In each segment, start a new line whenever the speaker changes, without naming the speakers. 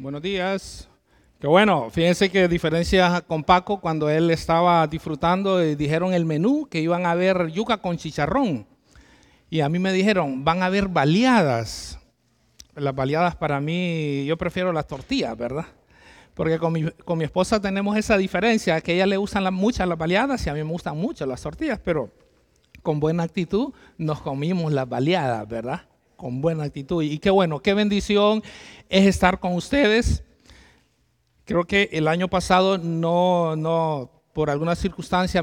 Buenos días. Qué bueno, fíjense que diferencia con Paco cuando él estaba disfrutando y dijeron el menú que iban a ver yuca con chicharrón. Y a mí me dijeron, van a haber baleadas. Las baleadas para mí, yo prefiero las tortillas, ¿verdad? Porque con mi, con mi esposa tenemos esa diferencia, que ella le gustan muchas las baleadas y a mí me gustan mucho las tortillas, pero con buena actitud nos comimos las baleadas, ¿verdad? Con buena actitud. Y qué bueno, qué bendición es estar con ustedes. Creo que el año pasado no, no, por alguna circunstancia,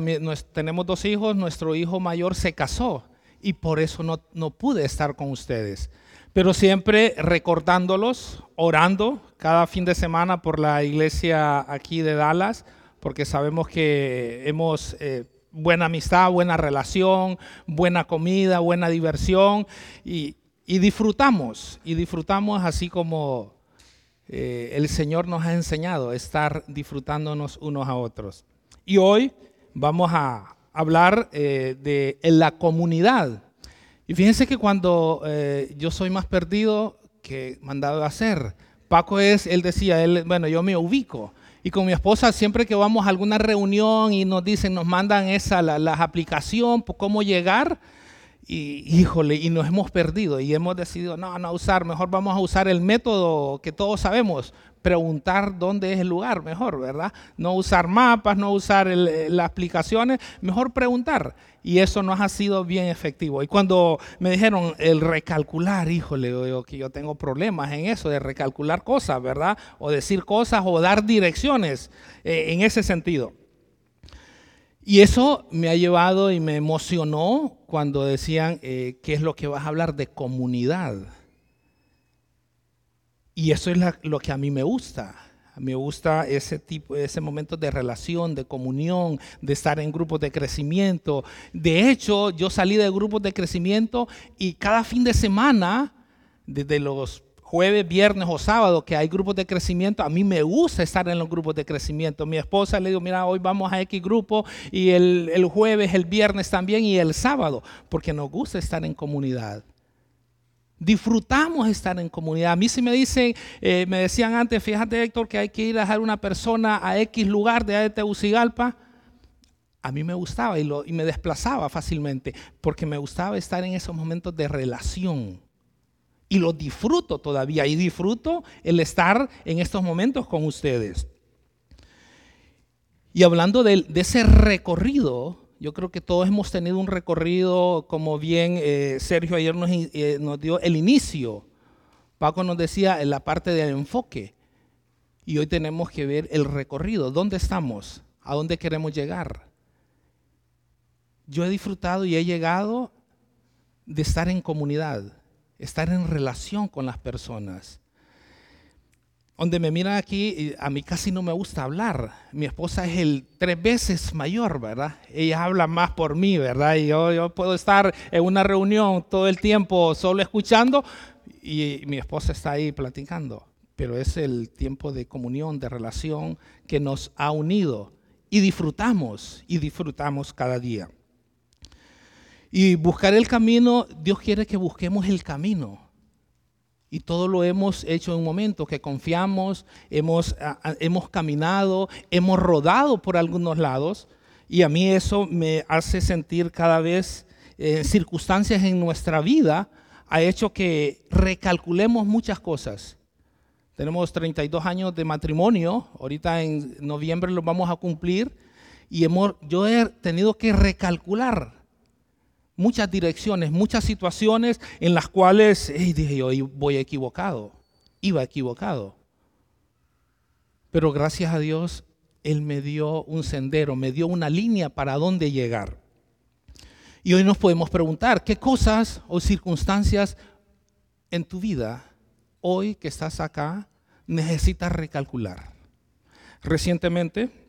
tenemos dos hijos, nuestro hijo mayor se casó y por eso no, no pude estar con ustedes. Pero siempre recordándolos, orando cada fin de semana por la iglesia aquí de Dallas, porque sabemos que hemos eh, buena amistad, buena relación, buena comida, buena diversión y, y disfrutamos, y disfrutamos así como eh, el Señor nos ha enseñado, estar disfrutándonos unos a otros. Y hoy vamos a hablar eh, de la comunidad. Y fíjense que cuando eh, yo soy más perdido que mandado a hacer, Paco es, él decía, él, bueno, yo me ubico. Y con mi esposa, siempre que vamos a alguna reunión y nos dicen, nos mandan esa, la, la aplicación, cómo llegar, y híjole, y nos hemos perdido y hemos decidido no, no usar, mejor vamos a usar el método que todos sabemos, preguntar dónde es el lugar, mejor, ¿verdad? No usar mapas, no usar eh, las aplicaciones, mejor preguntar. Y eso nos ha sido bien efectivo. Y cuando me dijeron el recalcular, híjole, que yo tengo problemas en eso de recalcular cosas, ¿verdad? O decir cosas o dar direcciones eh, en ese sentido. Y eso me ha llevado y me emocionó cuando decían, eh, ¿qué es lo que vas a hablar de comunidad? Y eso es lo que a mí me gusta. Me gusta ese tipo, ese momento de relación, de comunión, de estar en grupos de crecimiento. De hecho, yo salí de grupos de crecimiento y cada fin de semana, desde los jueves, viernes o sábado que hay grupos de crecimiento, a mí me gusta estar en los grupos de crecimiento. Mi esposa le digo, mira, hoy vamos a X grupo y el, el jueves, el viernes también y el sábado, porque nos gusta estar en comunidad. Disfrutamos estar en comunidad. A mí si me dicen, eh, me decían antes, fíjate Héctor, que hay que ir a dejar una persona a X lugar de Tegucigalpa. A mí me gustaba y, lo, y me desplazaba fácilmente, porque me gustaba estar en esos momentos de relación y lo disfruto todavía y disfruto el estar en estos momentos con ustedes. Y hablando de, ese recorrido, yo creo que todos hemos tenido un recorrido, como bien eh, Sergio ayer nos, eh, nos, dio el inicio. Paco nos decía en la parte del enfoque. Y hoy tenemos que ver el recorrido. ¿Dónde estamos? ¿A dónde queremos llegar? Yo he disfrutado y he llegado de estar en comunidad estar en relación con las personas. Donde me miran aquí, a mí casi no me gusta hablar. Mi esposa es el tres veces mayor, ¿verdad? Ella habla más por mí, ¿verdad? Y yo, yo puedo estar en una reunión todo el tiempo solo escuchando y mi esposa está ahí platicando. Pero es el tiempo de comunión, de relación que nos ha unido y disfrutamos y disfrutamos cada día. Y buscar el camino, Dios quiere que busquemos el camino. Y todo lo hemos hecho en un momento, que confiamos, hemos, hemos caminado, hemos rodado por algunos lados. Y a mí eso me hace sentir cada vez eh, circunstancias en nuestra vida, ha hecho que recalculemos muchas cosas. Tenemos 32 años de matrimonio, ahorita en noviembre lo vamos a cumplir, y hemos, yo he tenido que recalcular muchas direcciones, muchas situaciones en las cuales dije yo, voy equivocado, iba equivocado. Pero gracias a Dios, Él me dio un sendero, me dio una línea para dónde llegar. Y hoy nos podemos preguntar, ¿qué cosas o circunstancias en tu vida, hoy que estás acá, necesitas recalcular? Recientemente,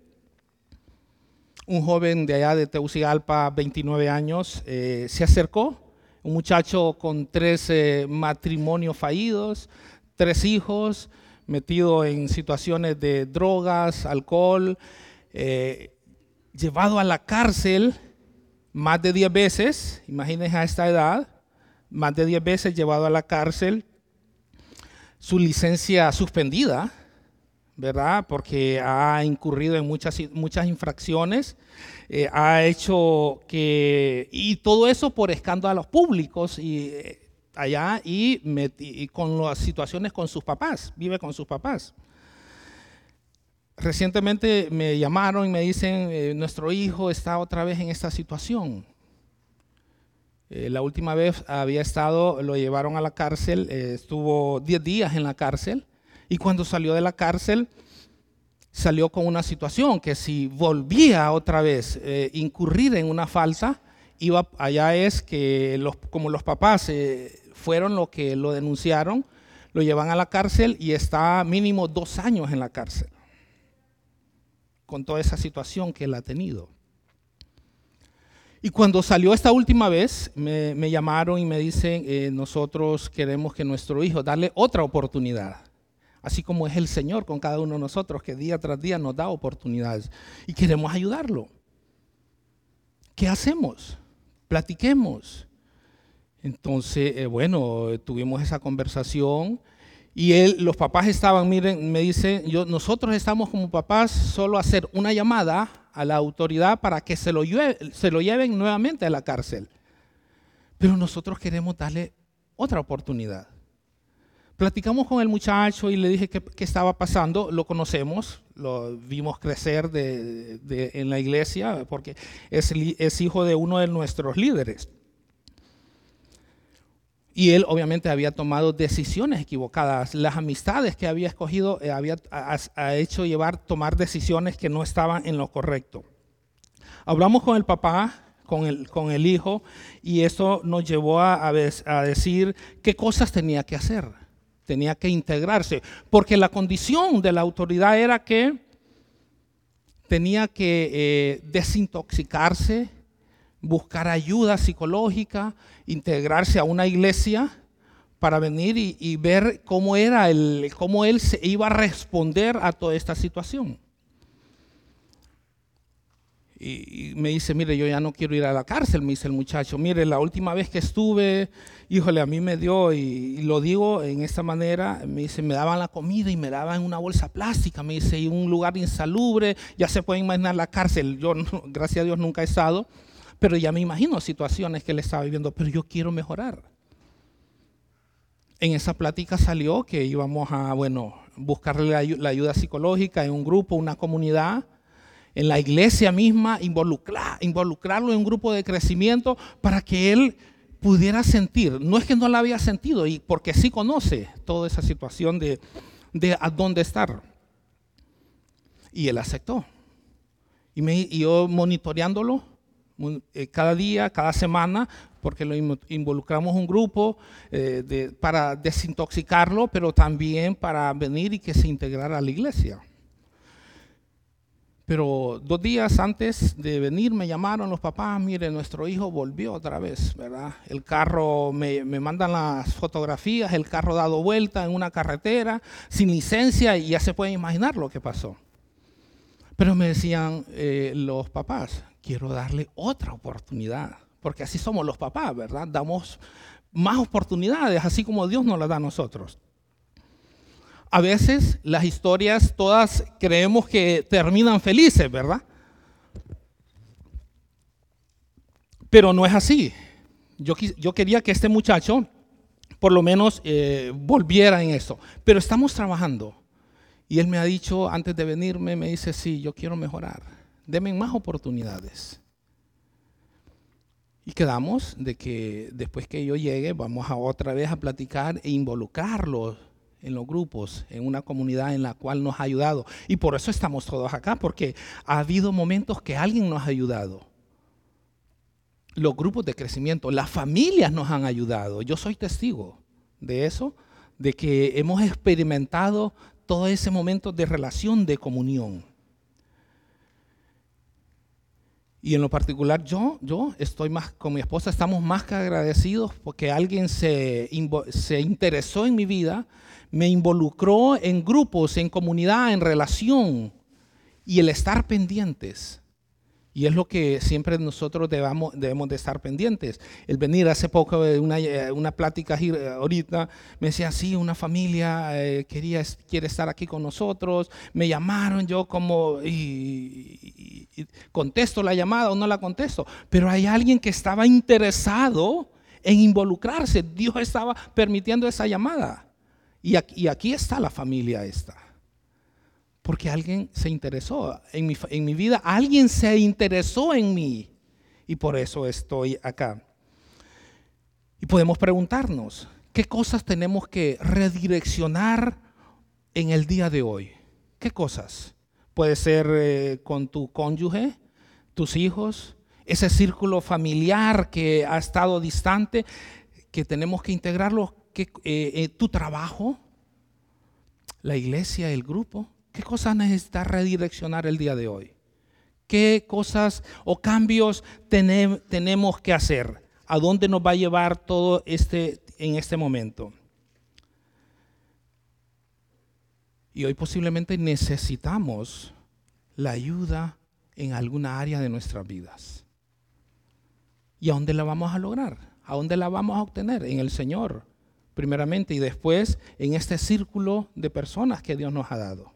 un joven de allá de Tegucigalpa, 29 años, eh, se acercó, un muchacho con tres matrimonios fallidos, tres hijos, metido en situaciones de drogas, alcohol, eh, llevado a la cárcel más de 10 veces, imagínense a esta edad, más de 10 veces llevado a la cárcel, su licencia suspendida, ¿verdad? Porque ha incurrido en muchas, muchas infracciones, eh, ha hecho que, y todo eso por escándalos públicos y eh, allá y, con las situaciones con sus papás, vive con sus papás. Recientemente me llamaron y me dicen, eh, nuestro hijo está otra vez en esta situación. la última vez había estado, lo llevaron a la cárcel, estuvo 10 días en la cárcel y cuando salió de la cárcel, salió con una situación que si volvía otra vez eh, incurrir en una falta, iba allá es que como los papás eh, fueron los que lo denunciaron, lo llevan a la cárcel y está mínimo dos años en la cárcel con toda esa situación que él ha tenido. Y cuando salió esta última vez, me, llamaron y me dicen, eh, nosotros queremos que nuestro hijo, darle otra oportunidad así como es el Señor con cada uno de nosotros, que día tras día nos da oportunidades y queremos ayudarlo. ¿Qué hacemos? Platiquemos. Entonces, eh, bueno, tuvimos esa conversación y él, los papás estaban, miren, me dice, nosotros estamos como papás solo a hacer una llamada a la autoridad para que se lo, se lo lleven nuevamente a la cárcel. Pero nosotros queremos darle otra oportunidad. Platicamos con el muchacho y le dije qué, estaba pasando. Lo conocemos, lo vimos crecer en la iglesia porque es, es hijo de uno de nuestros líderes. Y él obviamente había tomado decisiones equivocadas. Las amistades que había escogido eh, había ha, hecho llevar tomar decisiones que no estaban en lo correcto. Hablamos con el papá, con el, con el hijo, y eso nos llevó a, a decir qué cosas tenía que hacer tenía que integrarse, porque la condición de la autoridad era que tenía que eh, desintoxicarse, buscar ayuda psicológica, integrarse a una iglesia para venir y, ver cómo era el, cómo él se iba a responder a toda esta situación. Y, me dice, mire, yo ya no quiero ir a la cárcel, me dice el muchacho. Mire, la última vez que estuve, híjole, a mí me dio, y, lo digo en esta manera, me dice, me daban la comida y me daban una bolsa plástica, me dice, y un lugar insalubre, ya se puede imaginar la cárcel. Yo, gracias a Dios, nunca he estado, pero ya me imagino situaciones que él estaba viviendo, pero yo quiero mejorar. En esa plática salió que íbamos a, bueno, buscarle la ayuda psicológica en un grupo, una comunidad, en la iglesia misma, involucrarlo en un grupo de crecimiento para que él pudiera sentir. No es que no la había sentido, y porque sí conoce toda esa situación de, a dónde estar. Y él aceptó. Y, me, yo monitoreándolo eh, cada día, cada semana, porque lo involucramos un grupo eh, para desintoxicarlo, pero también para venir y que se integrara a la iglesia. Pero dos días antes de venir me llamaron los papás, mire, nuestro hijo volvió otra vez, ¿verdad? El carro, me, mandan las fotografías, el carro dado vuelta en una carretera, sin licencia, y ya se pueden imaginar lo que pasó. Pero me decían eh, los papás, quiero darle otra oportunidad, porque así somos los papás, ¿verdad? Damos más oportunidades, así como Dios nos las da a nosotros. A veces las historias todas creemos que terminan felices, ¿verdad? Pero no es así. Yo, yo quería que este muchacho por lo menos eh, volviera en eso. Pero estamos trabajando. Y él me ha dicho, antes de venirme, me dice, sí, yo quiero mejorar. Deme más oportunidades. Y quedamos de que después que yo llegue, vamos a otra vez a platicar e involucrarlo en los grupos, en una comunidad en la cual nos ha ayudado. Y por eso estamos todos acá, porque ha habido momentos que alguien nos ha ayudado. Los grupos de crecimiento, las familias nos han ayudado. Yo soy testigo de eso, de que hemos experimentado todo ese momento de relación, de comunión. Y en lo particular yo, yo estoy más, con mi esposa estamos más que agradecidos porque alguien se, se interesó en mi vida, me involucró en grupos, en comunidad, en relación y el estar pendientes. Y es lo que siempre nosotros debemos de estar pendientes. El venir hace poco de una, eh, plática ahorita, me decía, sí, una familia eh, quería, quiere estar aquí con nosotros, me llamaron, yo como, y, contesto la llamada o no la contesto, pero hay alguien que estaba interesado en involucrarse, Dios estaba permitiendo esa llamada. Y aquí, está la familia esta. Porque alguien se interesó en mi, en mi vida, alguien se interesó en mí y por eso estoy acá. Y podemos preguntarnos, ¿qué cosas tenemos que redireccionar en el día de hoy? ¿Qué cosas? Puede ser eh, con tu cónyuge, tus hijos, ese círculo familiar que ha estado distante, que tenemos que integrarlo, eh, eh, tu trabajo, la iglesia, el grupo. ¿Qué cosas necesitas redireccionar el día de hoy? ¿Qué cosas o cambios tenemos que hacer? ¿A dónde nos va a llevar todo este en este momento? Y hoy posiblemente necesitamos la ayuda en alguna área de nuestras vidas. ¿Y a dónde la vamos a lograr? ¿A dónde la vamos a obtener? En el Señor, primeramente, y después en este círculo de personas que Dios nos ha dado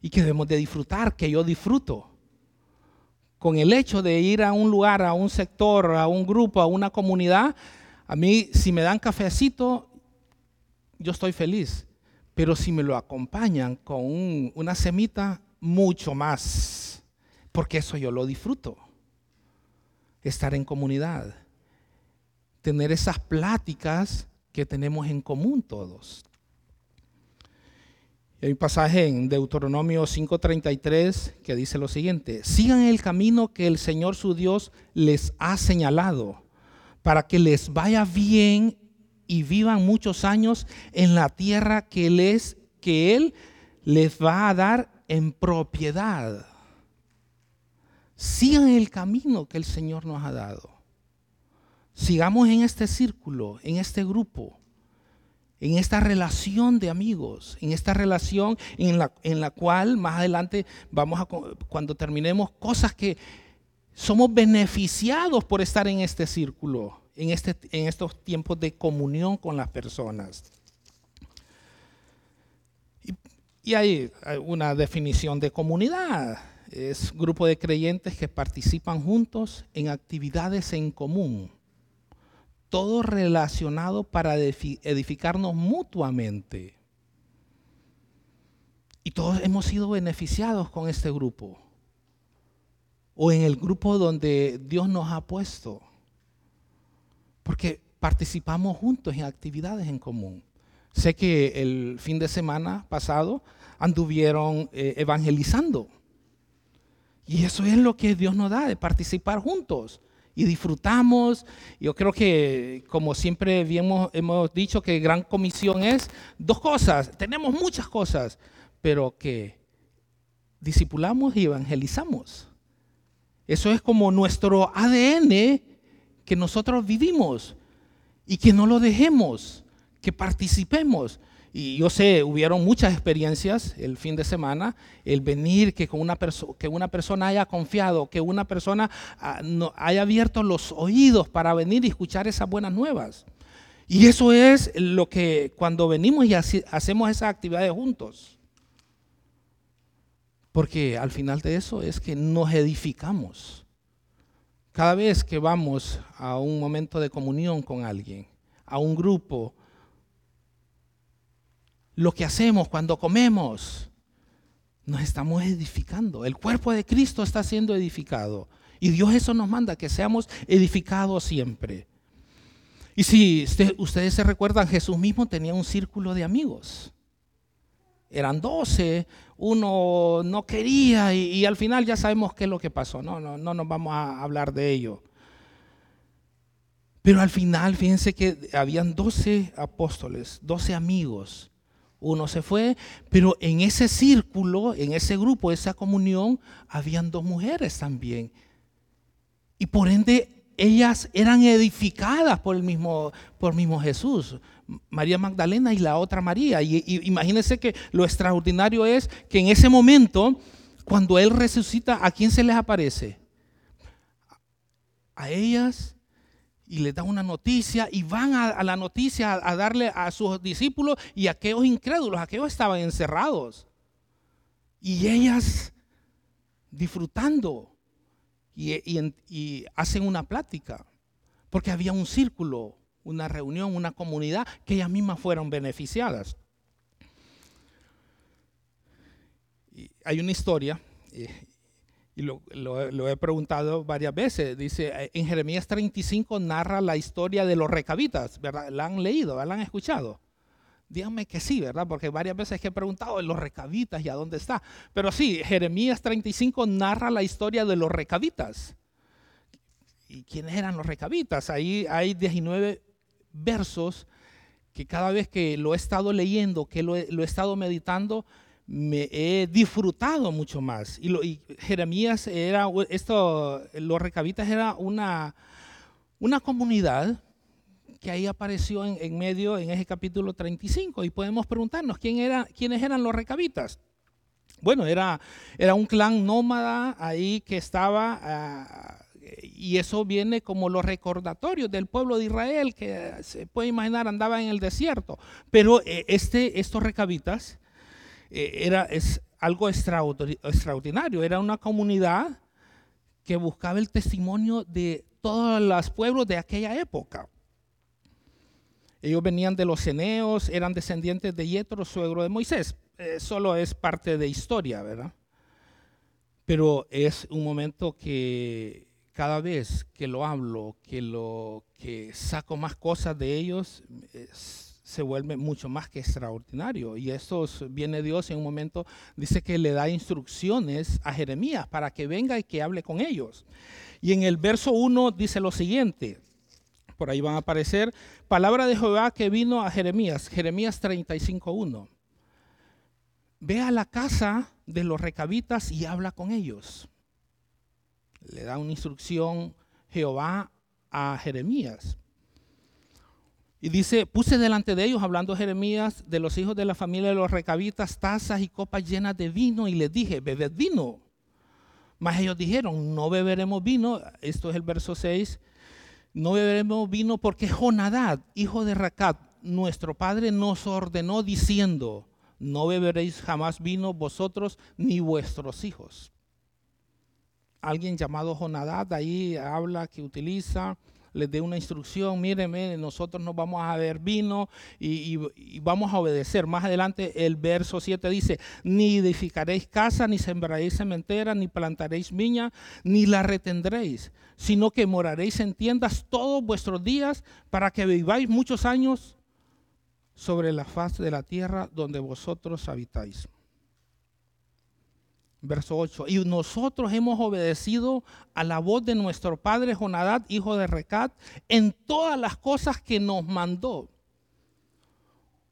y que debemos de disfrutar, que yo disfruto. Con el hecho de ir a un lugar, a un sector, a un grupo, a una comunidad, a mí si me dan cafecito, yo estoy feliz. Pero si me lo acompañan con una semita, mucho más. Porque eso yo lo disfruto. Estar en comunidad. Tener esas pláticas que tenemos en común todos. Hay un pasaje en Deuteronomio 5:33 que dice lo siguiente, sigan el camino que el Señor su Dios les ha señalado, para que les vaya bien y vivan muchos años en la tierra que, les, que Él les va a dar en propiedad. Sigan el camino que el Señor nos ha dado. Sigamos en este círculo, en este grupo en esta relación de amigos, en esta relación en la, en la cual más adelante vamos a, cuando terminemos, cosas que somos beneficiados por estar en este círculo, en, este, en estos tiempos de comunión con las personas. Y, y hay una definición de comunidad. Es grupo de creyentes que participan juntos en actividades en común todo relacionado para edificarnos mutuamente. Y todos hemos sido beneficiados con este grupo. O en el grupo donde Dios nos ha puesto. Porque participamos juntos en actividades en común. Sé que el fin de semana pasado anduvieron eh, evangelizando. Y eso es lo que Dios nos da, de participar juntos y disfrutamos. Yo creo que, como siempre hemos, hemos dicho, que gran comisión es dos cosas. Tenemos muchas cosas, pero que discipulamos y evangelizamos. Eso es como nuestro ADN que nosotros vivimos y que no lo dejemos, que participemos. Y yo sé, hubieron muchas experiencias el fin de semana, el venir, que, con una, que una persona haya confiado, que una persona ah, haya abierto los oídos para venir y escuchar esas buenas nuevas. Y eso es lo que cuando venimos y hacemos esas actividades juntos. Porque al final de eso es que nos edificamos. Cada vez que vamos a un momento de comunión con alguien, a un grupo, lo que hacemos cuando comemos, nos estamos edificando. El cuerpo de Cristo está siendo edificado. Y Dios eso nos manda, que seamos edificados siempre. Y si ustedes se recuerdan, Jesús mismo tenía un círculo de amigos. Eran doce, uno no quería y, al final ya sabemos qué es lo que pasó. No, no, no nos vamos a hablar de ello. Pero al final, fíjense que habían doce apóstoles, doce amigos uno se fue, pero en ese círculo, en ese grupo, esa comunión, habían dos mujeres también. Y por ende, ellas eran edificadas por el mismo, por mismo Jesús. María Magdalena y la otra María. Y, imagínense que lo extraordinario es que en ese momento Cuando Él resucita, ¿a quién se les aparece? A ellas y les da una noticia y van a, la noticia a, darle a sus discípulos y a aquellos incrédulos, aquellos estaban encerrados. Y ellas disfrutando y, hacen una plática, porque había un círculo, una reunión, una comunidad que ellas mismas fueron beneficiadas. hay una historia, y lo, he preguntado varias veces, dice, eh, en Jeremías 35 narra la historia de los recabitas, ¿verdad? ¿La han leído, la han escuchado? Díganme que sí, ¿verdad? Porque varias veces he preguntado los recabitas y a dónde está. Pero sí, Jeremías 35 narra la historia de los recabitas. ¿Y quiénes eran los recabitas? Ahí hay 19 versos que cada vez que lo he estado leyendo, que lo he estado meditando, me he disfrutado mucho más. Y, Jeremías era, esto, los recabitas era una, una comunidad que ahí apareció en, medio en ese capítulo 35 y podemos preguntarnos ¿quién era, quiénes eran los recabitas. Bueno, era, era un clan nómada ahí que estaba, ah, y eso viene como los recordatorios del pueblo de Israel, que se puede imaginar andaba en el desierto. Pero eh, este, estos recabitas eh, era es algo extraordinario. Era una comunidad que buscaba el testimonio de todos los pueblos de aquella época. Ellos venían de los ceneos, eran descendientes de Yetro, suegro de Moisés. Eh, solo es parte de historia, ¿verdad? Pero es un momento que cada vez que lo hablo, que lo que saco más cosas de ellos, es, se vuelve mucho más que extraordinario. Y esto viene Dios en un momento, dice que le da instrucciones a Jeremías para que venga y que hable con ellos. Y en el verso 1 dice lo siguiente, por ahí van a aparecer, palabra de Jehová que vino a Jeremías, Jeremías 35.1. Ve a la casa de los recabitas y habla con ellos. Le da una instrucción Jehová a Jeremías. Y dice, puse delante de ellos, hablando Jeremías, de los hijos de la familia de los recabitas, tazas y copas llenas de vino, y les dije, bebed vino. Mas ellos dijeron, no beberemos vino, esto es el verso 6, no beberemos vino porque Jonadad, hijo de Racat, nuestro padre nos ordenó diciendo, no beberéis jamás vino vosotros ni vuestros hijos. Alguien llamado Jonadad ahí habla que utiliza les dé una instrucción, mírenme, nosotros no vamos a beber vino y, vamos a obedecer. Más adelante el verso 7 dice, ni edificaréis casa, ni sembraréis cementera, ni plantaréis viña, ni la retendréis, sino que moraréis en tiendas todos vuestros días para que viváis muchos años sobre la faz de la tierra donde vosotros habitáis verso 8. Y nosotros hemos obedecido a la voz de nuestro padre Jonadad, hijo de Recat, en todas las cosas que nos mandó.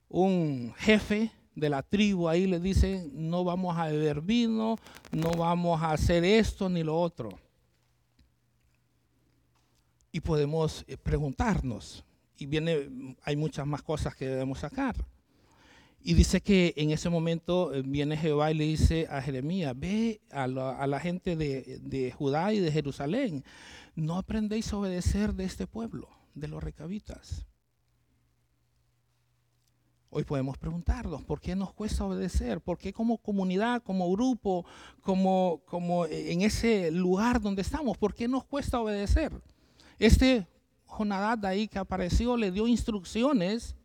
Un jefe de la tribu ahí le dice, no vamos a beber vino, no vamos a hacer esto ni lo otro. Y podemos eh, preguntarnos, y viene, hay muchas más cosas que debemos sacar. Y dice que en ese momento eh, viene Jehová y le dice a Jeremías, ve a la, gente de, Judá y de Jerusalén, no aprendéis a obedecer de este pueblo, de los recabitas. Hoy podemos preguntarnos, ¿por qué nos cuesta obedecer? ¿Por qué como comunidad, como grupo, como, como en ese lugar donde estamos, por qué nos cuesta obedecer? Este Jonadad ahí que apareció le dio instrucciones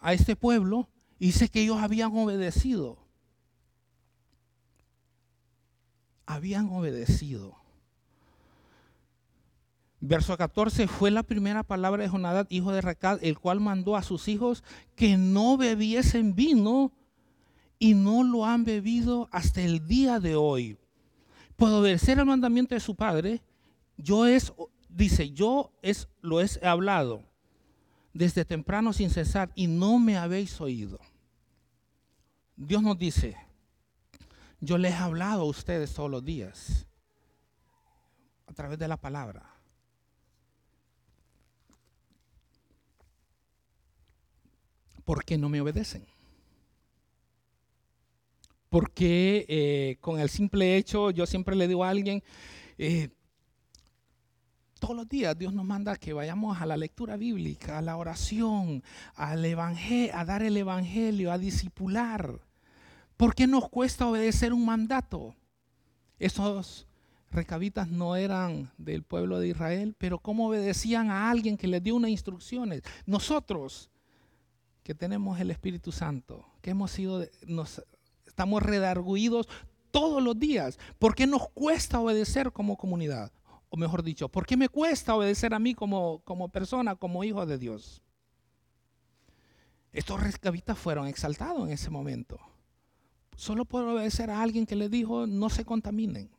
a este pueblo dice que ellos habían obedecido. Habían obedecido. Verso 14 fue la primera palabra de Jonadad, hijo de Recad, el cual mandó a sus hijos que no bebiesen vino y no lo han bebido hasta el día de hoy. Por obedecer el mandamiento de su padre, yo es, dice, yo es, lo he hablado desde temprano sin cesar y no me habéis oído. Dios nos dice, yo les he hablado a ustedes todos los días a través de la palabra. ¿Por qué no me obedecen? Porque eh, con el simple hecho, yo siempre le digo a alguien, eh, todos los días Dios nos manda que vayamos a la lectura bíblica, a la oración, al evangelio, a dar el evangelio, a discipular. ¿Por qué nos cuesta obedecer un mandato? Esos recabitas no eran del pueblo de Israel, pero cómo obedecían a alguien que les dio unas instrucciones. Nosotros, que tenemos el Espíritu Santo, que hemos sido, nos, estamos redarguidos todos los días. ¿Por qué nos cuesta obedecer como comunidad? O mejor dicho, ¿por qué me cuesta obedecer a mí como, como persona, como hijo de Dios? Estos recabitas fueron exaltados en ese momento. Solo puedo obedecer a alguien que le dijo, no se contaminen.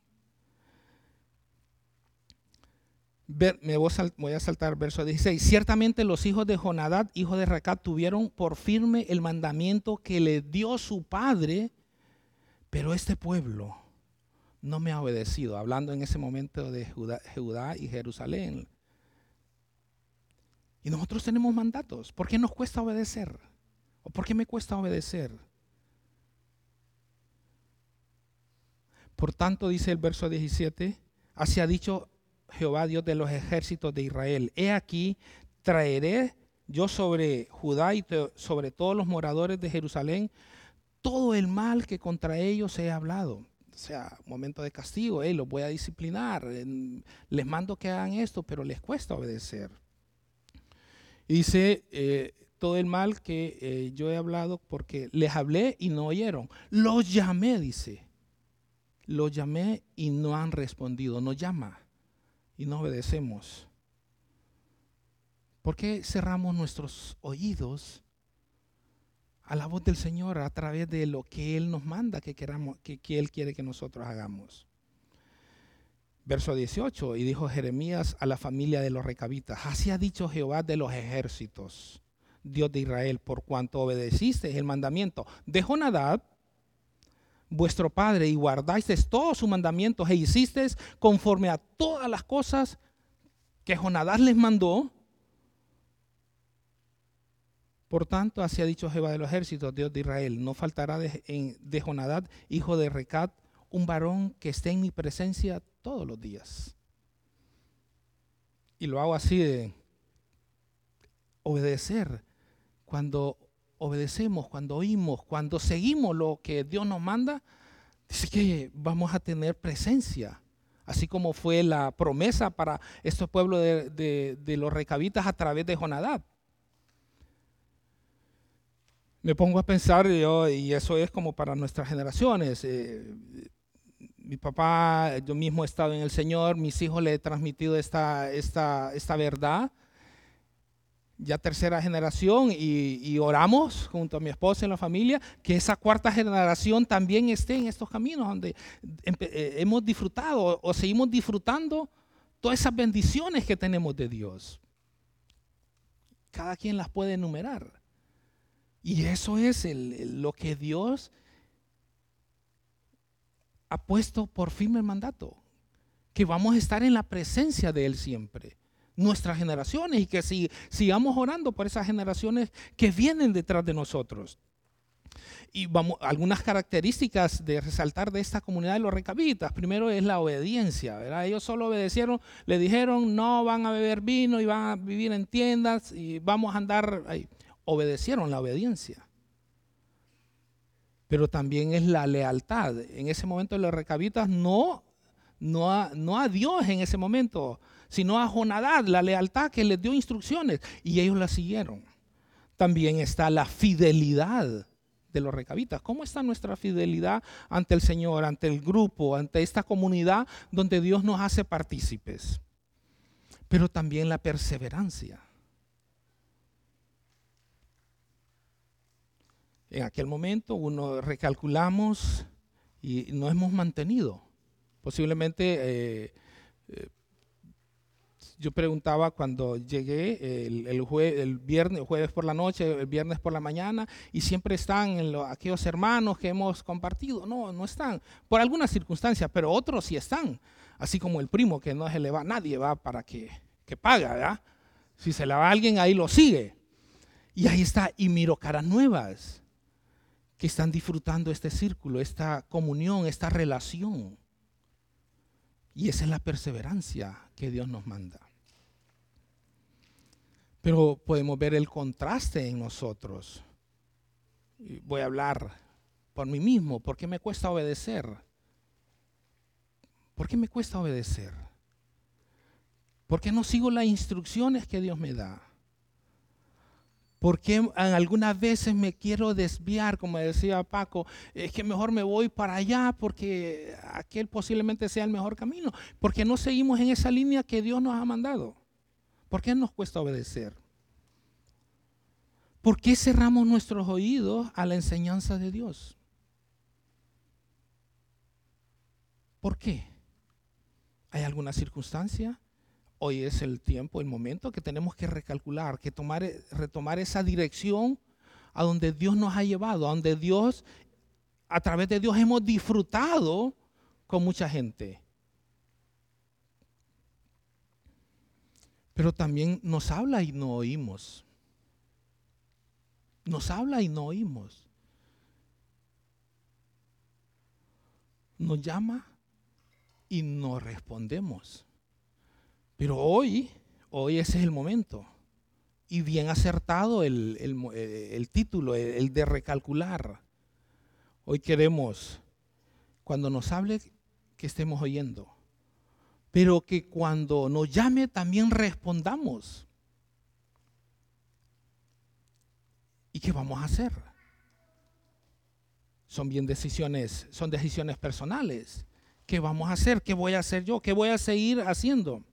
me voy a saltar verso 16. Ciertamente los hijos de Jonadad, hijo de Recat, tuvieron por firme el mandamiento que le dio su padre, pero este pueblo no me ha obedecido. Hablando en ese momento de Judá, y Jerusalén. Y nosotros tenemos mandatos. ¿Por qué nos cuesta obedecer? ¿O por qué me cuesta obedecer? Por tanto, dice el verso 17, así ha dicho Jehová Dios de los ejércitos de Israel, he aquí, traeré yo sobre Judá y sobre todos los moradores de Jerusalén todo el mal que contra ellos he hablado. O sea, momento de castigo, eh, los voy a disciplinar, les mando que hagan esto, pero les cuesta obedecer. dice, eh, todo el mal que eh, yo he hablado porque les hablé y no oyeron. Los llamé, dice. Los llamé y no han respondido. No llama y no obedecemos? ¿Por qué cerramos nuestros oídos a la voz del Señor a través de lo que Él nos manda que, queramos, que, Él quiere que nosotros hagamos? Verso 18, y dijo Jeremías a la familia de los recabitas, así ha dicho Jehová de los ejércitos, Dios de Israel, por cuanto obedeciste el mandamiento de Jonadab, vuestro Padre y guardasteis todos sus mandamientos e hicisteis conforme a todas las cosas que Jonadás les mandó. Por tanto, así ha dicho Jehová de los ejércitos, Dios de Israel, no faltará de, de Jonadad, hijo de Recat, un varón que esté en mi presencia todos los días. Y lo hago así de obedecer cuando obedecemos, cuando oímos, cuando seguimos lo que Dios nos manda, dice que vamos a tener presencia. Así como fue la promesa para estos pueblos de, los recabitas a través de Jonadab. Me pongo a pensar, yo, y eso es como para nuestras generaciones. Eh, mi papá, yo mismo he estado en el Señor, mis hijos le he transmitido esta, esta, esta verdad ya tercera generación y, oramos junto a mi esposa y la familia que esa cuarta generación también esté en estos caminos donde eh, hemos disfrutado o seguimos disfrutando todas esas bendiciones que tenemos de Dios. Cada quien las puede enumerar. Y eso es lo que Dios ha puesto por firme mandato, que vamos a estar en la presencia de Él siempre nuestras generaciones y que si, sigamos orando por esas generaciones que vienen detrás de nosotros. Y vamos, algunas características de resaltar de esta comunidad de los. Primero es la obediencia, ¿verdad? Ellos solo obedecieron, le dijeron no van a beber vino y van a vivir en tiendas y vamos a andar ahí. Obedecieron la obediencia. Pero también es la lealtad. En ese momento los recabitas no, no, no a Dios en ese momento, sino a Jonadad, la lealtad que les dio instrucciones y ellos la siguieron. También está la fidelidad de los recabitas. ¿Cómo está nuestra fidelidad ante el Señor, ante el grupo, ante esta comunidad donde Dios nos hace partícipes? Pero también la perseverancia. En aquel momento uno recalculamos y nos hemos mantenido. Posiblemente eh, eh, yo preguntaba cuando llegué el, viernes, jueves por la noche, el viernes por la mañana, y siempre están en aquellos hermanos que hemos compartido. No, no están, por alguna circunstancia, pero otros sí están. Así como el primo que no se le va, nadie va para que, que paga, ¿verdad? Si se le va a alguien, ahí lo sigue. Y ahí está, y miro caras nuevas que están disfrutando este círculo, esta comunión, esta relación. Y esa es la perseverancia que Dios nos manda. Pero podemos ver el contraste en nosotros. Voy a hablar por mí mismo. ¿Por qué me cuesta obedecer? ¿Por qué me cuesta obedecer? ¿Por qué no sigo las instrucciones que Dios me da? ¿Por qué algunas veces me quiero desviar, como decía Paco? Es que mejor me voy para allá porque aquel posiblemente sea el mejor camino. ¿Por qué no seguimos en esa línea que Dios nos ha mandado? ¿Por qué nos cuesta obedecer? ¿Por qué cerramos nuestros oídos a la enseñanza de Dios? ¿Por qué? ¿Hay alguna circunstancia? Hoy es el tiempo, el momento que tenemos que recalcular, que tomar, retomar esa dirección a donde Dios nos ha llevado, a donde Dios, a través de Dios hemos disfrutado con mucha gente. Pero también nos habla y no oímos. Nos habla y no oímos. Nos llama y no respondemos. Pero hoy, hoy ese es el momento. Y bien acertado el, el título, el de recalcular. Hoy queremos, cuando nos hable, que estemos oyendo. Pero que cuando nos llame también respondamos. ¿Y qué vamos a hacer? Son bien decisiones, son decisiones personales. ¿Qué vamos a hacer? ¿Qué voy a hacer yo? ¿Qué voy a seguir haciendo?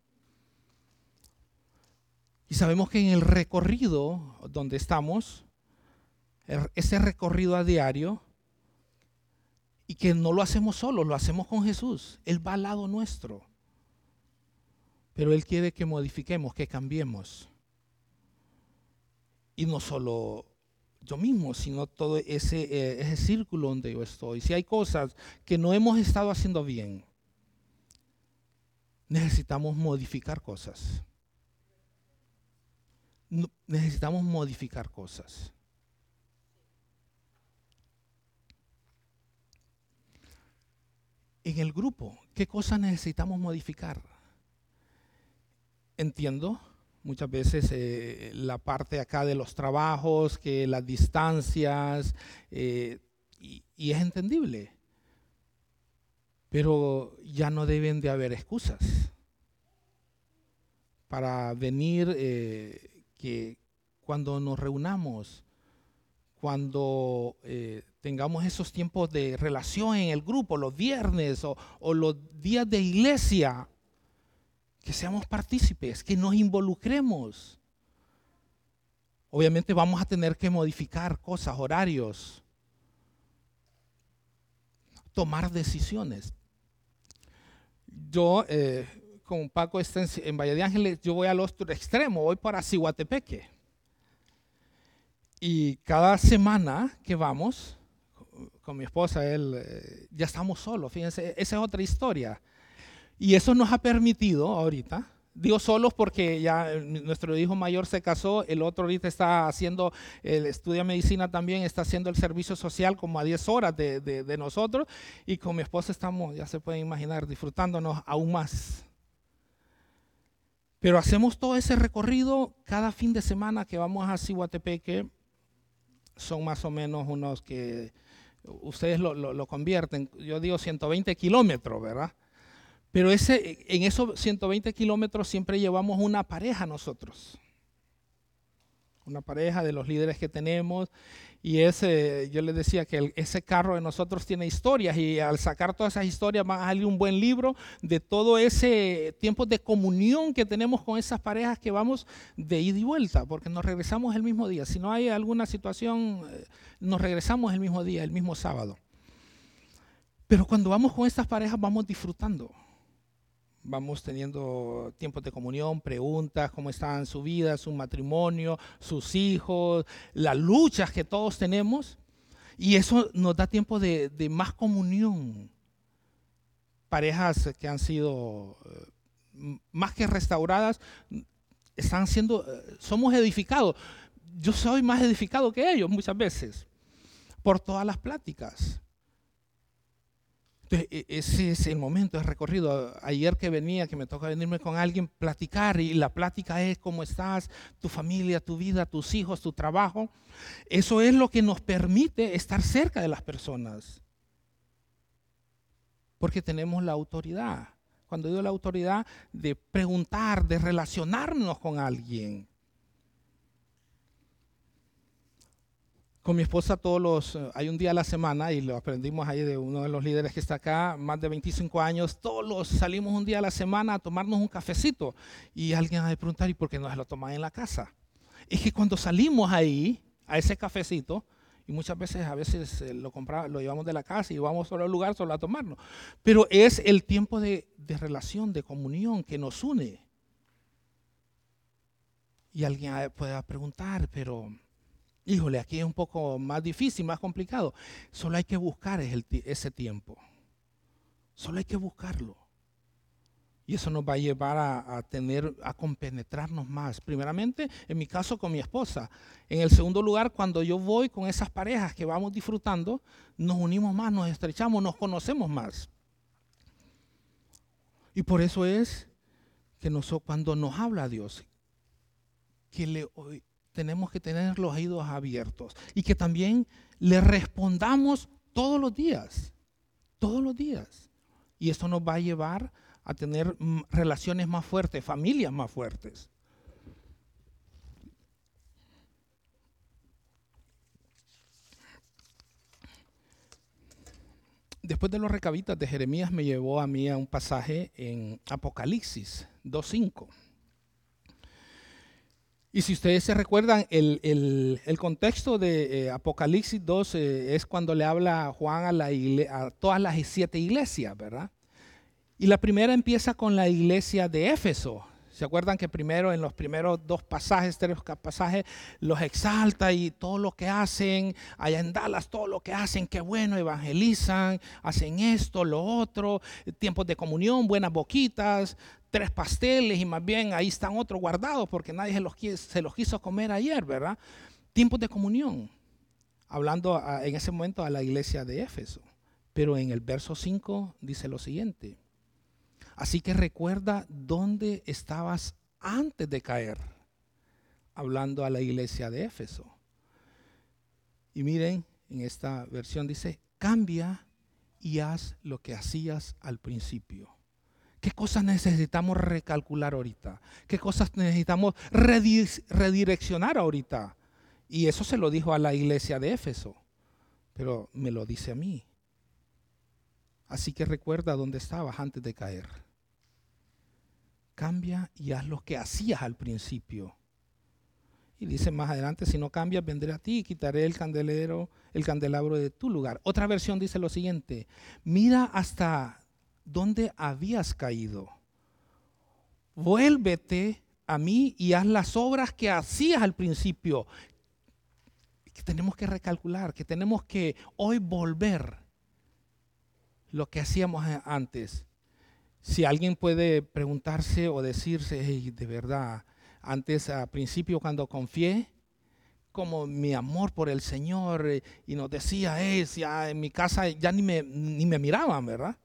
Y sabemos que en el recorrido donde estamos, er, ese recorrido a diario, y que no lo hacemos solo, lo hacemos con Jesús. Él va al lado nuestro. Pero Él quiere que modifiquemos, que cambiemos. Y no solo yo mismo, sino todo ese, eh, ese círculo donde yo estoy. Si hay cosas que no hemos estado haciendo bien, necesitamos modificar cosas necesitamos modificar cosas. En el grupo, ¿qué cosas necesitamos modificar? Entiendo muchas veces eh, la parte acá de los trabajos, que las distancias, eh, y, es entendible. Pero ya no deben de haber excusas para venir eh, que cuando nos reunamos, cuando eh, tengamos esos tiempos de relación en el grupo, los viernes o, los días de iglesia, que seamos partícipes, que nos involucremos. Obviamente vamos a tener que modificar cosas, horarios, tomar decisiones. Yo eh, con Paco está en, Valle de Ángeles, yo voy al otro extremo, voy para Cihuatepeque. Y cada semana que vamos, con mi esposa, él, eh, ya estamos solos, fíjense, esa es otra historia. Y eso nos ha permitido ahorita, digo solos porque ya nuestro hijo mayor se casó, el otro ahorita está haciendo, el estudia medicina también, está haciendo el servicio social como a 10 horas de, de nosotros, y con mi esposa estamos, ya se pueden imaginar, disfrutándonos aún más. Pero hacemos todo ese recorrido cada fin de semana que vamos a Cihuatepeque. Son más o menos unos que ustedes lo, convierten, yo digo 120 kilómetros, ¿verdad? Pero ese, en esos 120 kilómetros siempre llevamos una pareja nosotros. Una pareja de los líderes que tenemos y ese, yo les decía que ese carro de nosotros tiene historias y al sacar todas esas historias va a salir un buen libro de todo ese tiempo de comunión que tenemos con esas parejas que vamos de ida y vuelta, porque nos regresamos el mismo día. Si no hay alguna situación, eh, nos regresamos el mismo día, el mismo sábado. Pero cuando vamos con estas parejas vamos disfrutando vamos teniendo tiempos de comunión, preguntas, cómo están su vida, su matrimonio, sus hijos, las luchas que todos tenemos. Y eso nos da tiempo de, más comunión. Parejas que han sido eh, más que restauradas, están siendo, eh, somos edificados. Yo soy más edificado que ellos muchas veces. por todas las pláticas. E, ese es el momento, el recorrido. Ayer que venía, que me toca venirme con alguien, platicar y la plática es cómo estás, tu familia, tu vida, tus hijos, tu trabajo. Eso es lo que nos permite estar cerca de las personas. Porque tenemos la autoridad. Cuando digo la autoridad de preguntar, de relacionarnos con alguien. Con mi esposa todos los, eh, hay un día a la semana y lo aprendimos ahí de uno de los líderes que está acá, más de 25 años, todos los salimos un día a la semana a tomarnos un cafecito y alguien va a preguntar, ¿y por qué no se lo toman en la casa? Es que cuando salimos ahí, a ese cafecito, y muchas veces a veces eh, lo lo llevamos de la casa y vamos solo al lugar solo a tomarnos, pero es el tiempo de, de relación, de comunión que nos une. Y alguien puede preguntar, pero híjole, aquí es un poco más difícil, más complicado. Solo hay que buscar ese tiempo. Solo hay que buscarlo. Y eso nos va a llevar a, tener, a compenetrarnos más. Primeramente, en mi caso, con mi esposa. En el segundo lugar, cuando yo voy con esas parejas que vamos disfrutando, nos unimos más, nos estrechamos, nos conocemos más. Y por eso es que nosotros, cuando nos habla Dios, que le, tenemos que tener los oídos abiertos y que también le respondamos todos los días, todos los días. Y esto nos va a llevar a tener mm, relaciones más fuertes, familias más fuertes. Después de los recabitas de Jeremías me llevó a mí a un pasaje en Apocalipsis 2.5. Y si ustedes se recuerdan, el, contexto de eh, Apocalipsis 2 es cuando le habla Juan a, la a todas las siete iglesias, ¿verdad? Y la primera empieza con la iglesia de Éfeso. ¿Se acuerdan que primero en los primeros dos pasajes, tres pasajes, los exalta y todo lo que hacen, allá en Dallas, todo lo que hacen, qué bueno, evangelizan, hacen esto, lo otro, tiempos de comunión, buenas boquitas, tres pasteles y más bien ahí están otros guardados porque nadie se los, quiso comer ayer, ¿verdad? Tiempos de comunión, hablando en ese momento a la iglesia de Éfeso. Pero en el verso 5 dice lo siguiente. Así que recuerda dónde estabas antes de caer, hablando a la iglesia de Éfeso. Y miren, en esta versión dice, cambia y haz lo que hacías al principio. ¿Qué cosas necesitamos recalcular ahorita? ¿Qué cosas necesitamos redireccionar ahorita? Y eso se lo dijo a la iglesia de Éfeso, pero me lo dice a mí. Así que recuerda dónde estabas antes de caer. Cambia y haz lo que hacías al principio. Y dice más adelante, si no cambias, vendré a ti y quitaré el candelero, el candelabro de tu lugar. Otra versión dice lo siguiente, mira hasta dónde habías caído. Vuélvete a mí y haz las obras que hacías al principio. Que tenemos que recalcular, que tenemos que hoy volver lo que hacíamos antes. Si alguien puede preguntarse o decirse, de verdad, antes al principio cuando confié, como mi amor por el Señor eh, y nos decía, es, ya en mi casa ya ni me, ni me miraban, ¿verdad?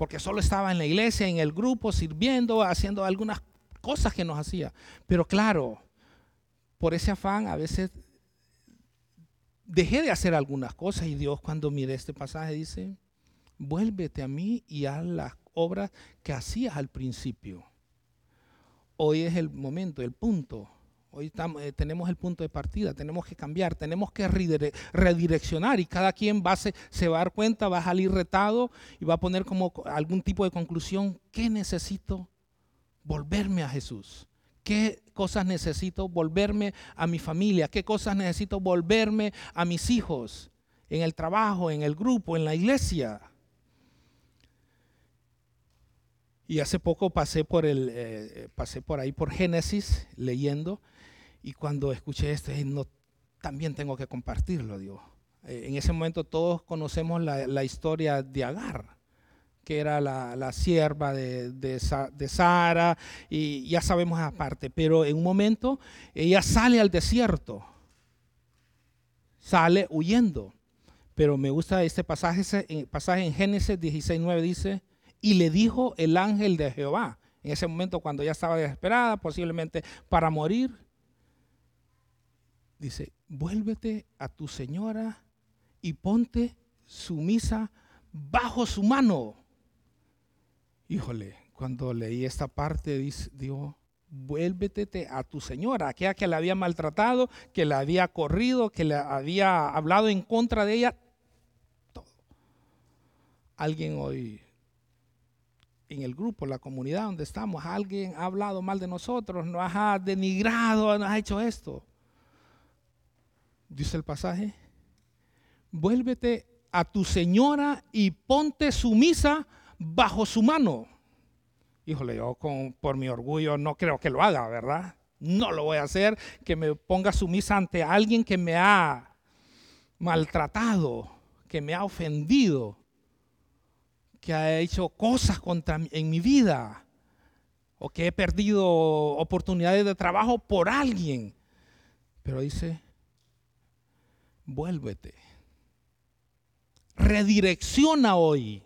porque solo estaba en la iglesia, en el grupo, sirviendo, haciendo algunas cosas que nos hacía. Pero claro, por ese afán a veces dejé de hacer algunas cosas y Dios cuando mire este pasaje dice, vuélvete a mí y haz las obras que hacías al principio. Hoy es el momento, el punto Hoy eh, tenemos el punto de partida, tenemos que cambiar, tenemos que redireccionar y cada quien va se, se va a dar cuenta, va a salir retado y va a poner como algún tipo de conclusión, ¿qué necesito? Volverme a Jesús. ¿Qué cosas necesito volverme a mi familia? ¿Qué cosas necesito volverme a mis hijos? En el trabajo, en el grupo, en la iglesia. Y hace poco pasé por, el, eh, pasé por ahí por Génesis leyendo y cuando escuché esto, no, también tengo que compartirlo, digo. Eh, en ese momento todos conocemos la, historia de Agar, que era la, sierva de, Sara, y ya sabemos aparte, pero en un momento ella sale al desierto. sale huyendo. Pero me gusta este pasaje, pasaje en Génesis 16.9 dice, y le dijo el ángel de Jehová, en ese momento cuando ya estaba desesperada, posiblemente para morir, dice, vuélvete a tu señora y ponte sumisa bajo su mano. Híjole, cuando leí esta parte, dijo, vuélvete a tu señora, aquella que la había maltratado, que la había corrido, que le había hablado en contra de ella. Todo. Alguien hoy en el grupo, la comunidad donde estamos, alguien ha hablado mal de nosotros, nos ha denigrado, nos ha hecho esto. Dice el pasaje, vuélvete a tu señora y ponte sumisa bajo su mano. Híjole, yo con, por mi orgullo no creo que lo haga, ¿verdad? No lo voy a hacer, que me ponga sumisa ante alguien que me ha maltratado, que me ha ofendido, que ha hecho cosas contra en mi vida, o que he perdido oportunidades de trabajo por alguien. Pero dice, vuélvete. Redirecciona hoy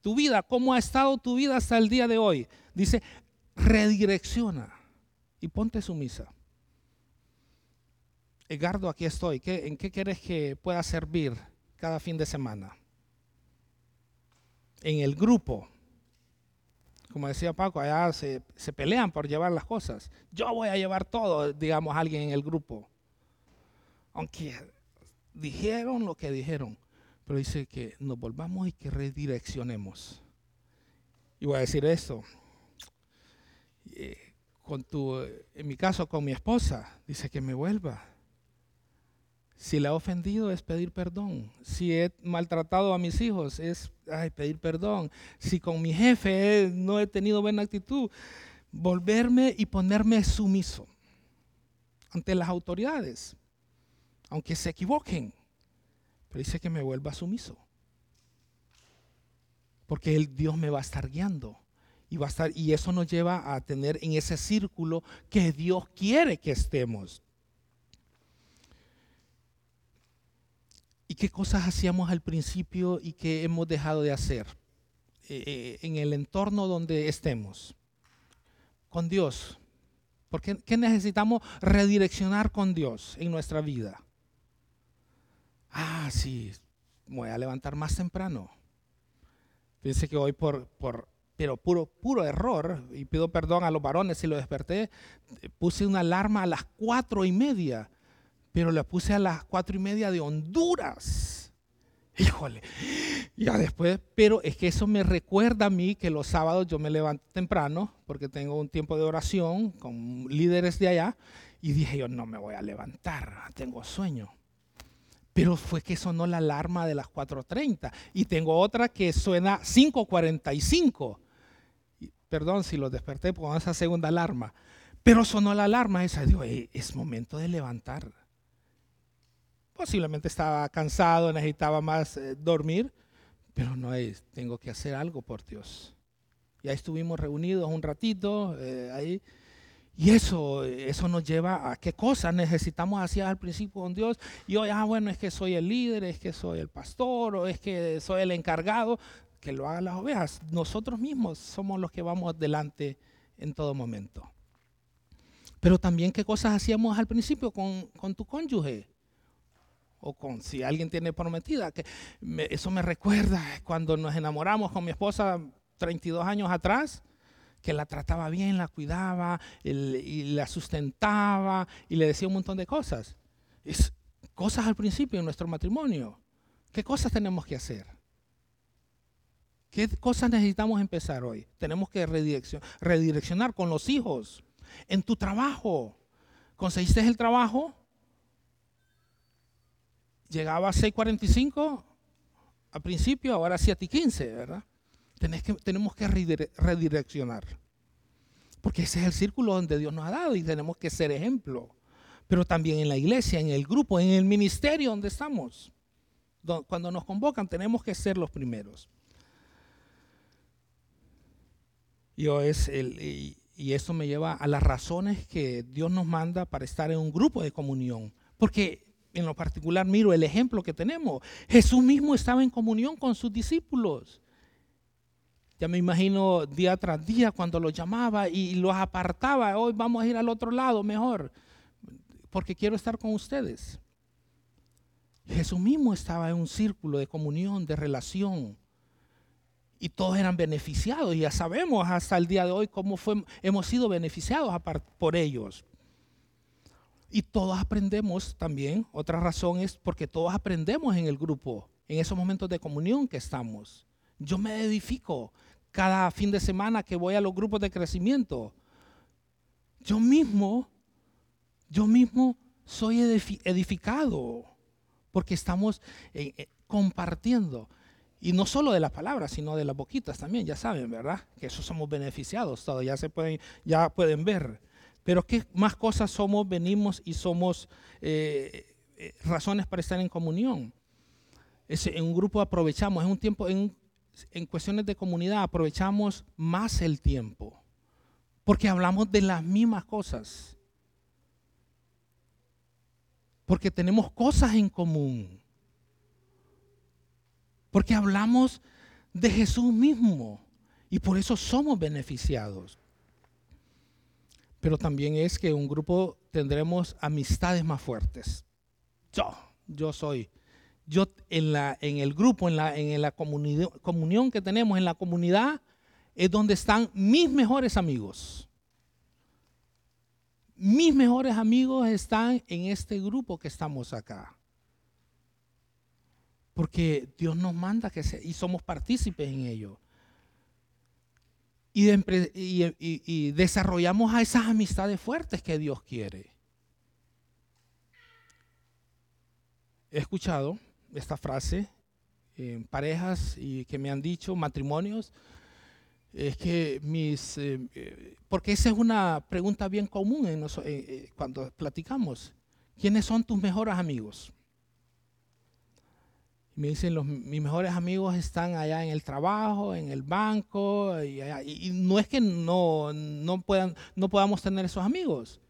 tu vida, cómo ha estado tu vida hasta el día de hoy. Dice, redirecciona y ponte sumisa. Edgardo, aquí estoy. ¿En qué quieres que pueda servir cada fin de semana? En el grupo. Como decía Paco, allá se, pelean por llevar las cosas. Yo voy a llevar todo, digamos, alguien en el grupo. Aunque dijeron lo que dijeron. Pero dice que nos volvamos y que redireccionemos. Y voy a decir esto. Eh, con tu, en mi caso, con mi esposa, dice que me vuelva. Si la he ofendido es pedir perdón. Si he maltratado a mis hijos es pedir perdón. Si con mi jefe no he tenido buena actitud, volverme y ponerme sumiso ante las autoridades, aunque se equivoquen. Pero dice que me vuelva sumiso. Porque el Dios me va a estar guiando. Y, va a estar, y eso nos lleva a tener en ese círculo que Dios quiere que estemos. ¿Y qué cosas hacíamos al principio y qué hemos dejado de hacer eh, eh, en el entorno donde estemos? Con Dios. Porque ¿qué necesitamos redireccionar con Dios en nuestra vida? ah, sí, voy a levantar más temprano. Fíjense que hoy por, por, pero puro, puro error, y pido perdón a los varones si lo desperté, puse una alarma a las cuatro y media, pero la puse a las cuatro y media de Honduras. Híjole, ya después, pero es que eso me recuerda a mí que los sábados yo me levanto temprano, porque tengo un tiempo de oración con líderes de allá, y dije yo no me voy a levantar, tengo sueño. Pero fue que sonó la alarma de las 4.30. Y tengo otra que suena 5.45. Perdón si lo desperté con esa segunda alarma. Pero sonó la alarma esa. Digo, es momento de levantar. Posiblemente estaba cansado, necesitaba más eh, dormir. Pero no es, tengo que hacer algo por Dios. Ya estuvimos reunidos un ratito eh, ahí y eso, eso nos lleva a qué cosas necesitamos hacer al principio con Dios. Y hoy, ah, bueno, es que soy el líder, es que soy el pastor, o es que soy el encargado. Que lo hagan las ovejas. Nosotros mismos somos los que vamos adelante en todo momento. Pero también qué cosas hacíamos al principio con, con tu cónyuge. O con si alguien tiene prometida. Que eso me recuerda cuando nos enamoramos con mi esposa 32 años atrás que la trataba bien, la cuidaba y la sustentaba y le decía un montón de cosas. Es cosas al principio en nuestro matrimonio. ¿Qué cosas tenemos que hacer? ¿Qué cosas necesitamos empezar hoy? Tenemos que redireccionar con los hijos, en tu trabajo. ¿Conseguiste el trabajo? Llegaba a 6.45 al principio, ahora 7.15, ¿verdad? que, tenemos que redireccionar. Porque ese es el círculo donde Dios nos ha dado y tenemos que ser ejemplo. Pero también en la iglesia, en el grupo, en el ministerio donde estamos. Cuando nos convocan tenemos que ser los primeros. es el, y, y me lleva a las razones que Dios nos manda para estar en un grupo de comunión. Porque en lo particular miro el ejemplo que tenemos. Jesús mismo estaba en comunión con sus discípulos. Ya me imagino día tras día cuando los llamaba y los apartaba. Hoy vamos a ir al otro lado mejor, porque quiero estar con ustedes. Jesús mismo estaba en un círculo de comunión, de relación. Y todos eran beneficiados. Y ya sabemos hasta el día de hoy cómo fue, hemos sido beneficiados por ellos. Y todos aprendemos también, otra razón es porque todos aprendemos en el grupo, en esos momentos de comunión que estamos. Yo me edifico, cada fin de semana que voy a los grupos de crecimiento. Yo mismo, yo mismo soy edificado porque estamos eh, eh, compartiendo. Y no solo de las palabras, sino de las boquitas también, ya saben, ¿verdad? Que eso somos beneficiados, todo, ya se pueden, ya pueden ver. Pero ¿qué más cosas somos, venimos y somos eh, razones para estar en comunión? Es, en un grupo aprovechamos, en un tiempo, en cuestiones de comunidad aprovechamos más el tiempo, porque hablamos de las mismas cosas, porque tenemos cosas en común, porque hablamos de Jesús mismo y por eso somos beneficiados. Pero también es que un grupo tendremos amistades más fuertes. Yo, yo soy yo en, la, en el grupo, en la, en la comunión que tenemos en la comunidad, es donde están mis mejores amigos. Mis mejores amigos están en este grupo que estamos acá. Porque Dios nos manda que y somos partícipes en ello. Y, desarrollamos a esas amistades fuertes que Dios quiere. He escuchado esta frase en parejas y que me han dicho, matrimonios, es que mis, eh, eh, porque esa es una pregunta bien común en eh, cuando platicamos, ¿quiénes son tus mejores amigos? Me dicen, los, mis mejores amigos están allá en el trabajo, en el banco, y, y no es que no, no, puedan, no podamos tener esos amigos.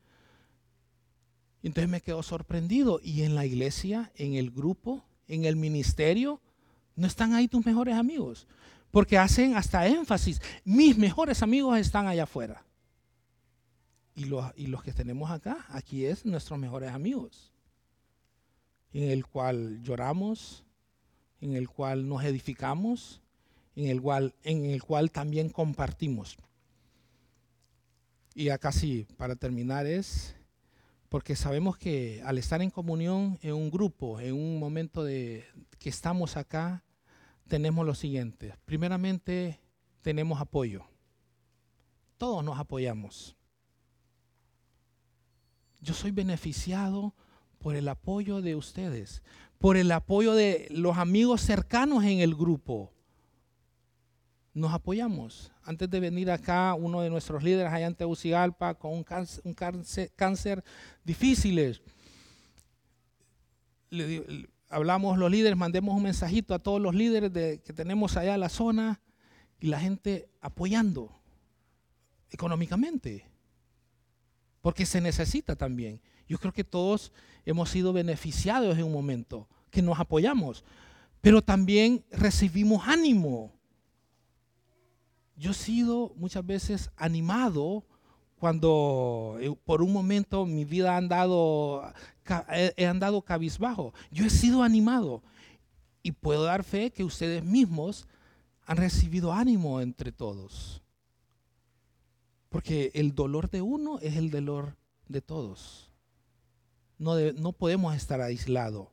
Entonces me quedo sorprendido. Y en la iglesia, en el grupo, en el ministerio, no están ahí tus mejores amigos. Porque hacen hasta énfasis, mis mejores amigos están allá afuera. Y los, y los que tenemos acá, aquí es nuestros mejores amigos. En el cual lloramos, en el cual nos edificamos, en el cual, en el cual también compartimos. Y acá sí, para terminar es porque sabemos que al estar en comunión en un grupo, en un momento de que estamos acá, tenemos lo siguiente. Primeramente, tenemos apoyo. Todos nos apoyamos. Yo soy beneficiado por el apoyo de ustedes, por el apoyo de los amigos cercanos en el grupo nos apoyamos. Antes de venir acá, uno de nuestros líderes allá en Tegucigalpa con un cáncer, difícil. hablamos los líderes, mandemos un mensajito a todos los líderes que tenemos allá en la zona y la gente apoyando económicamente, porque se necesita también. Yo creo que todos hemos sido beneficiados en un momento, que nos apoyamos, pero también recibimos ánimo yo he sido muchas veces animado cuando eh, por un momento mi vida ha andado, he andado cabizbajo. Yo he sido animado y puedo dar fe que ustedes mismos han recibido ánimo entre todos. Porque el dolor de uno es el dolor de todos. No, no podemos estar aislados.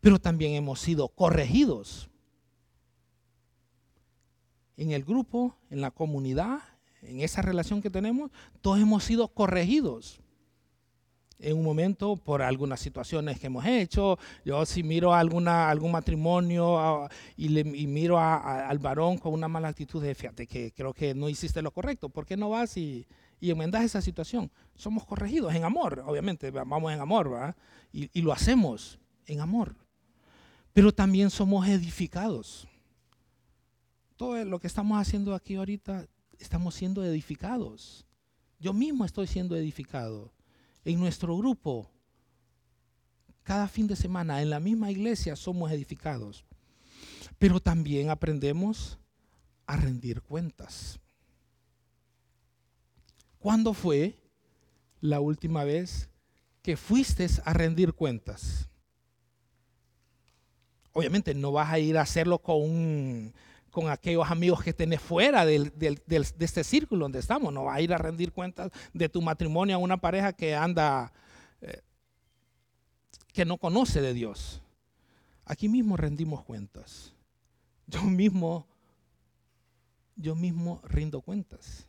Pero también hemos sido corregidos en el grupo, en la comunidad, en esa relación que tenemos, todos hemos sido corregidos en un momento por algunas situaciones que hemos hecho. Yo si miro alguna, algún matrimonio y, le, miro al varón con una mala actitud, de fíjate que creo que no hiciste lo correcto, ¿por qué no vas y, y enmendas esa situación? Somos corregidos en amor, obviamente, vamos en amor, ¿verdad? Y, y lo hacemos en amor. Pero también somos edificados todo lo que estamos haciendo aquí ahorita, estamos siendo edificados. Yo mismo estoy siendo edificado. En nuestro grupo, cada fin de semana en la misma iglesia somos edificados. Pero también aprendemos a rendir cuentas. ¿Cuándo fue la última vez que fuiste a rendir cuentas? Obviamente no vas a ir a hacerlo con, con aquellos amigos que tenés fuera de este círculo donde estamos. No vas a ir a rendir cuentas de tu matrimonio a una pareja que anda, eh, que no conoce de Dios. Aquí mismo rendimos cuentas. Yo mismo, yo mismo rindo cuentas.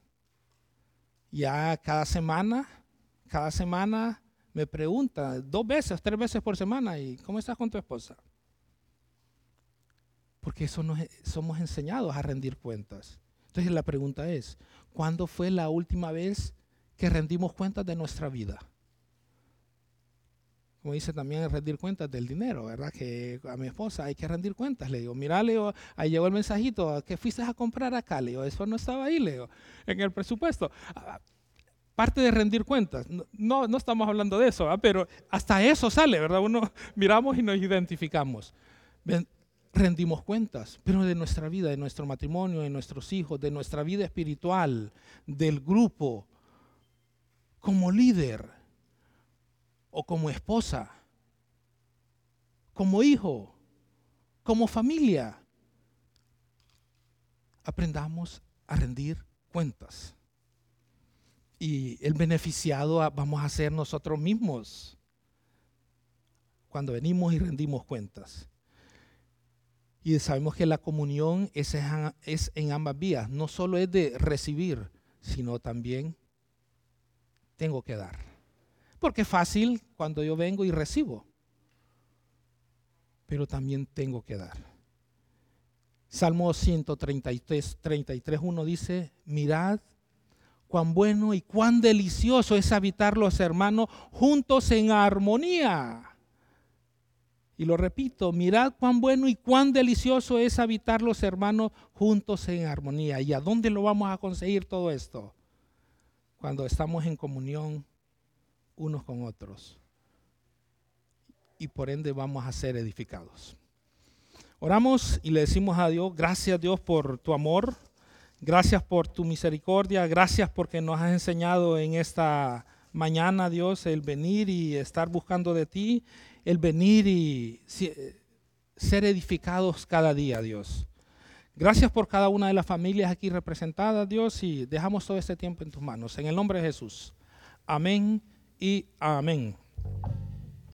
Ya cada semana, cada semana me pregunta dos veces, tres veces por semana, ¿y cómo estás con tu esposa? Porque eso somos enseñados a rendir cuentas. Entonces la pregunta es, ¿cuándo fue la última vez que rendimos cuentas de nuestra vida? Como dice también rendir cuentas del dinero, ¿verdad? Que a mi esposa hay que rendir cuentas. Le digo, mira, Leo, ahí llegó el mensajito, ¿qué fuiste a comprar acá? Le digo, eso no estaba ahí, Leo, en el presupuesto. Ah, parte de rendir cuentas. No, no estamos hablando de eso, pero hasta eso sale, ¿verdad? Uno miramos y nos identificamos. Rendimos cuentas, pero de nuestra vida, de nuestro matrimonio, de nuestros hijos, de nuestra vida espiritual, del grupo, como líder o como esposa, como hijo, como familia. Aprendamos a rendir cuentas y el beneficiado vamos a ser nosotros mismos cuando venimos y rendimos cuentas. Y sabemos que la comunión es en, ambas vías, no solo es de recibir, sino también tengo que dar. Porque es fácil cuando yo vengo y recibo, pero también tengo que dar. Salmo 133, 33, 1 dice, mirad cuán bueno y cuán delicioso es habitar los hermanos juntos en armonía. Y lo repito, mirad cuán bueno y cuán delicioso es habitar los hermanos juntos en armonía. ¿Y a dónde lo vamos a conseguir todo esto? Cuando estamos en comunión unos con otros. Y por ende vamos a ser edificados. Oramos y le decimos a Dios, gracias Dios por tu amor Gracias por tu misericordia, gracias porque nos has enseñado en esta mañana, Dios, el venir y estar buscando de ti, el venir y ser edificados cada día, Dios. Gracias por cada una de las familias aquí representadas, Dios, y dejamos todo este tiempo en tus manos. En el nombre de Jesús. Amén y amén.